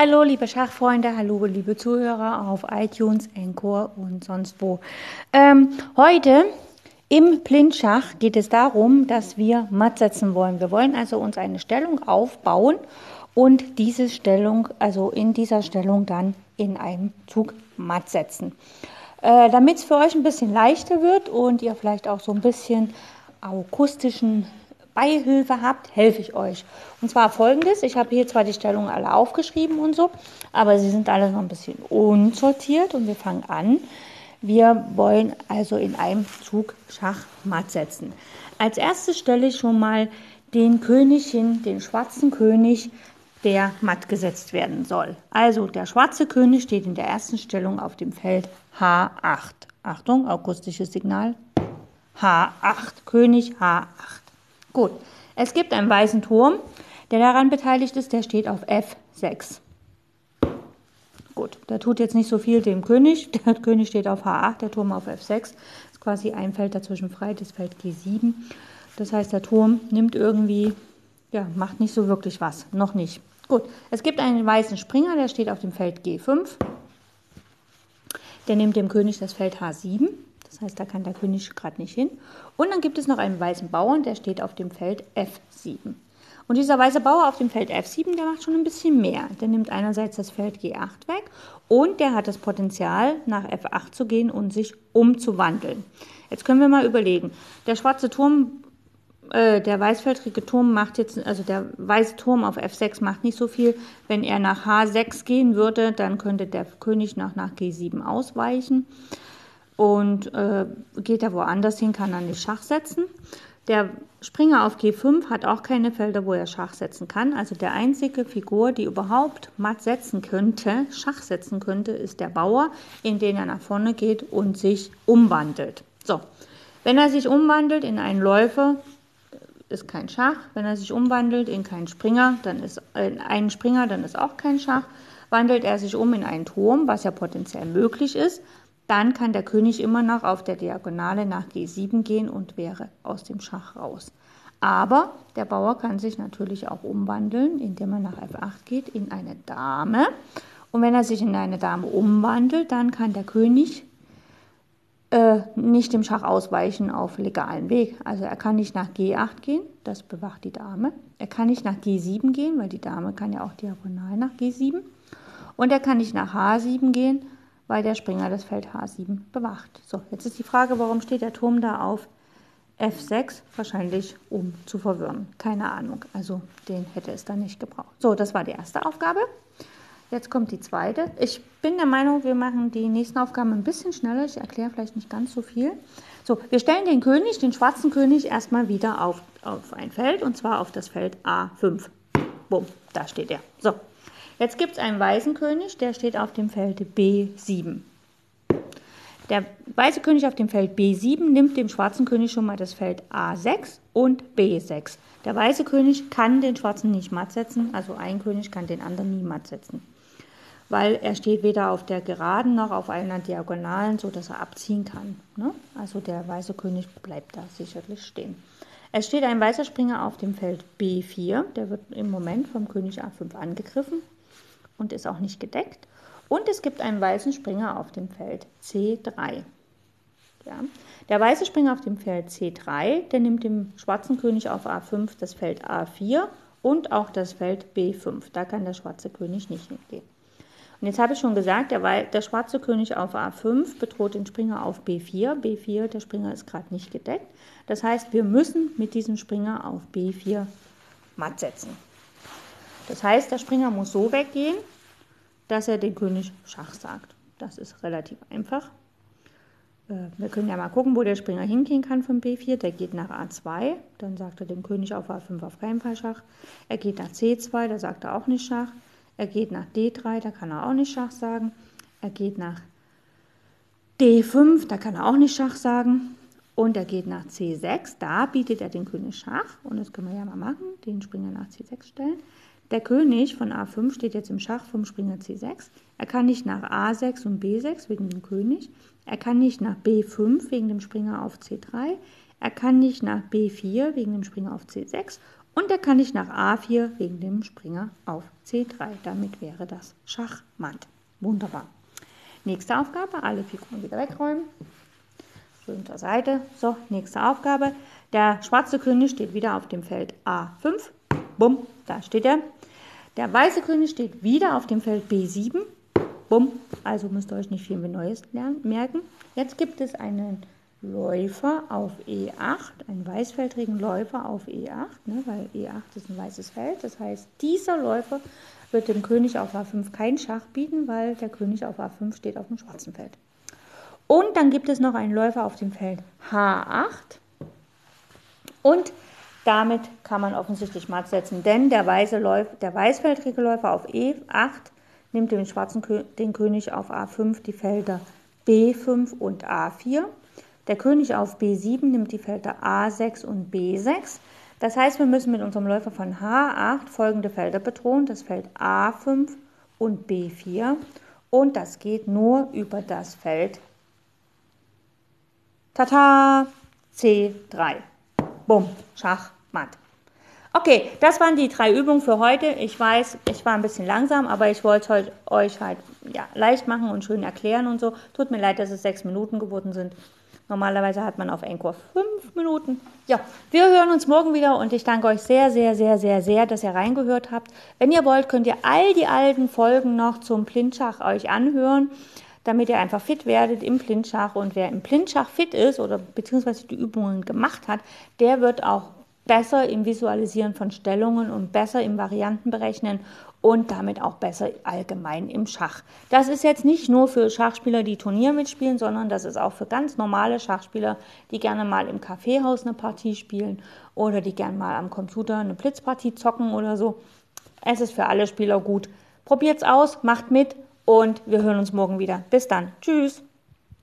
Hallo, liebe Schachfreunde, hallo, liebe Zuhörer auf iTunes, Encore und sonst wo. Ähm, heute im Blindschach geht es darum, dass wir matt setzen wollen. Wir wollen also uns eine Stellung aufbauen und diese Stellung, also in dieser Stellung dann in einem Zug matt setzen. Äh, Damit es für euch ein bisschen leichter wird und ihr vielleicht auch so ein bisschen akustischen Beihilfe habt, helfe ich euch. Und zwar folgendes: Ich habe hier zwar die Stellungen alle aufgeschrieben und so, aber sie sind alle noch ein bisschen unsortiert und wir fangen an. Wir wollen also in einem Zug Schachmatt setzen. Als erstes stelle ich schon mal den König hin, den schwarzen König, der matt gesetzt werden soll. Also der schwarze König steht in der ersten Stellung auf dem Feld H8. Achtung, akustisches Signal. H8, König H8. Gut, es gibt einen weißen Turm, der daran beteiligt ist, der steht auf F6. Gut, der tut jetzt nicht so viel dem König. Der König steht auf H8, der Turm auf F6. Das ist quasi ein Feld dazwischen frei, das Feld G7. Das heißt, der Turm nimmt irgendwie, ja, macht nicht so wirklich was. Noch nicht. Gut, es gibt einen weißen Springer, der steht auf dem Feld G5. Der nimmt dem König das Feld H7. Das heißt, da kann der König gerade nicht hin. Und dann gibt es noch einen weißen Bauern, der steht auf dem Feld F7. Und dieser weiße Bauer auf dem Feld F7, der macht schon ein bisschen mehr. Der nimmt einerseits das Feld G8 weg und der hat das Potenzial, nach F8 zu gehen und sich umzuwandeln. Jetzt können wir mal überlegen. Der schwarze Turm, äh, der weißfeldrige Turm macht jetzt, also der weiße Turm auf F6 macht nicht so viel. Wenn er nach H6 gehen würde, dann könnte der König noch nach G7 ausweichen und äh, geht er woanders hin, kann er nicht Schach setzen. Der Springer auf G5 hat auch keine Felder, wo er Schach setzen kann. Also der einzige Figur, die überhaupt matt setzen könnte, Schach setzen könnte, ist der Bauer, in den er nach vorne geht und sich umwandelt. So, wenn er sich umwandelt in einen Läufer, ist kein Schach. Wenn er sich umwandelt in keinen Springer, dann ist äh, einen Springer, dann ist auch kein Schach. Wandelt er sich um in einen Turm, was ja potenziell möglich ist, dann kann der König immer noch auf der Diagonale nach G7 gehen und wäre aus dem Schach raus. Aber der Bauer kann sich natürlich auch umwandeln, indem er nach F8 geht, in eine Dame. Und wenn er sich in eine Dame umwandelt, dann kann der König äh, nicht dem Schach ausweichen auf legalen Weg. Also er kann nicht nach G8 gehen, das bewacht die Dame. Er kann nicht nach G7 gehen, weil die Dame kann ja auch diagonal nach G7. Und er kann nicht nach H7 gehen, weil der Springer das Feld H7 bewacht. So, jetzt ist die Frage, warum steht der Turm da auf F6? Wahrscheinlich, um zu verwirren. Keine Ahnung. Also den hätte es dann nicht gebraucht. So, das war die erste Aufgabe. Jetzt kommt die zweite. Ich bin der Meinung, wir machen die nächsten Aufgaben ein bisschen schneller. Ich erkläre vielleicht nicht ganz so viel. So, wir stellen den König, den schwarzen König, erstmal wieder auf, auf ein Feld und zwar auf das Feld A5. Bumm, da steht er. So, Jetzt gibt es einen weißen König, der steht auf dem Feld B7. Der weiße König auf dem Feld B7 nimmt dem schwarzen König schon mal das Feld A6 und B6. Der weiße König kann den schwarzen nicht matt setzen, also ein König kann den anderen nie matt setzen, weil er steht weder auf der Geraden noch auf einer Diagonalen, sodass er abziehen kann. Ne? Also der weiße König bleibt da sicherlich stehen. Es steht ein weißer Springer auf dem Feld B4, der wird im Moment vom König A5 angegriffen und ist auch nicht gedeckt. Und es gibt einen weißen Springer auf dem Feld C3. Ja. Der weiße Springer auf dem Feld C3, der nimmt dem schwarzen König auf A5 das Feld A4 und auch das Feld B5. Da kann der schwarze König nicht hingehen. Und jetzt habe ich schon gesagt, der, der schwarze König auf A5 bedroht den Springer auf B4. B4, der Springer ist gerade nicht gedeckt. Das heißt, wir müssen mit diesem Springer auf B4 matt setzen. Das heißt, der Springer muss so weggehen, dass er den König Schach sagt. Das ist relativ einfach. Äh, wir können ja mal gucken, wo der Springer hingehen kann von B4. Der geht nach A2, dann sagt er dem König auf A5 auf keinen Fall Schach. Er geht nach C2, da sagt er auch nicht Schach. Er geht nach D3, da kann er auch nicht Schach sagen. Er geht nach D5, da kann er auch nicht Schach sagen. Und er geht nach C6, da bietet er den König Schach. Und das können wir ja mal machen, den Springer nach C6 stellen. Der König von A5 steht jetzt im Schach vom Springer C6. Er kann nicht nach A6 und B6 wegen dem König. Er kann nicht nach B5 wegen dem Springer auf C3. Er kann nicht nach B4 wegen dem Springer auf C6. Und da kann ich nach A4 wegen dem Springer auf C3. Damit wäre das Schachmatt. Wunderbar. Nächste Aufgabe, alle Figuren wieder wegräumen. Schön zur Seite. So, nächste Aufgabe. Der schwarze König steht wieder auf dem Feld A5. Bumm, da steht er. Der weiße König steht wieder auf dem Feld B7. Bumm, also müsst ihr euch nicht viel Neues lernen, merken. Jetzt gibt es einen Läufer auf E8, einen weißfeldrigen Läufer auf E8, ne, weil E8 ist ein weißes Feld. Das heißt, dieser Läufer wird dem König auf A5 keinen Schach bieten, weil der König auf A5 steht auf dem schwarzen Feld. Und dann gibt es noch einen Läufer auf dem Feld H8. Und damit kann man offensichtlich matt setzen, denn der, weiße Läufer, der weißfeldrige Läufer auf E8 nimmt dem schwarzen Kö den König auf A5 die Felder B5 und A4. Der König auf B7 nimmt die Felder A6 und B6. Das heißt, wir müssen mit unserem Läufer von H8 folgende Felder bedrohen. Das Feld A5 und B4. Und das geht nur über das Feld Tata C3. Bumm, Schach, Matt. Okay, das waren die drei Übungen für heute. Ich weiß, ich war ein bisschen langsam, aber ich wollte euch halt ja, leicht machen und schön erklären und so. Tut mir leid, dass es sechs Minuten geworden sind. Normalerweise hat man auf Encore fünf Minuten. Ja, wir hören uns morgen wieder und ich danke euch sehr, sehr, sehr, sehr, sehr, dass ihr reingehört habt. Wenn ihr wollt, könnt ihr all die alten Folgen noch zum Blindschach euch anhören damit ihr einfach fit werdet im Blindschach. Und wer im Blindschach fit ist oder beziehungsweise die Übungen gemacht hat, der wird auch besser im Visualisieren von Stellungen und besser im Variantenberechnen und damit auch besser allgemein im Schach. Das ist jetzt nicht nur für Schachspieler, die Turnier mitspielen, sondern das ist auch für ganz normale Schachspieler, die gerne mal im Kaffeehaus eine Partie spielen oder die gerne mal am Computer eine Blitzpartie zocken oder so. Es ist für alle Spieler gut. Probiert's aus, macht mit und wir hören uns morgen wieder. Bis dann. Tschüss.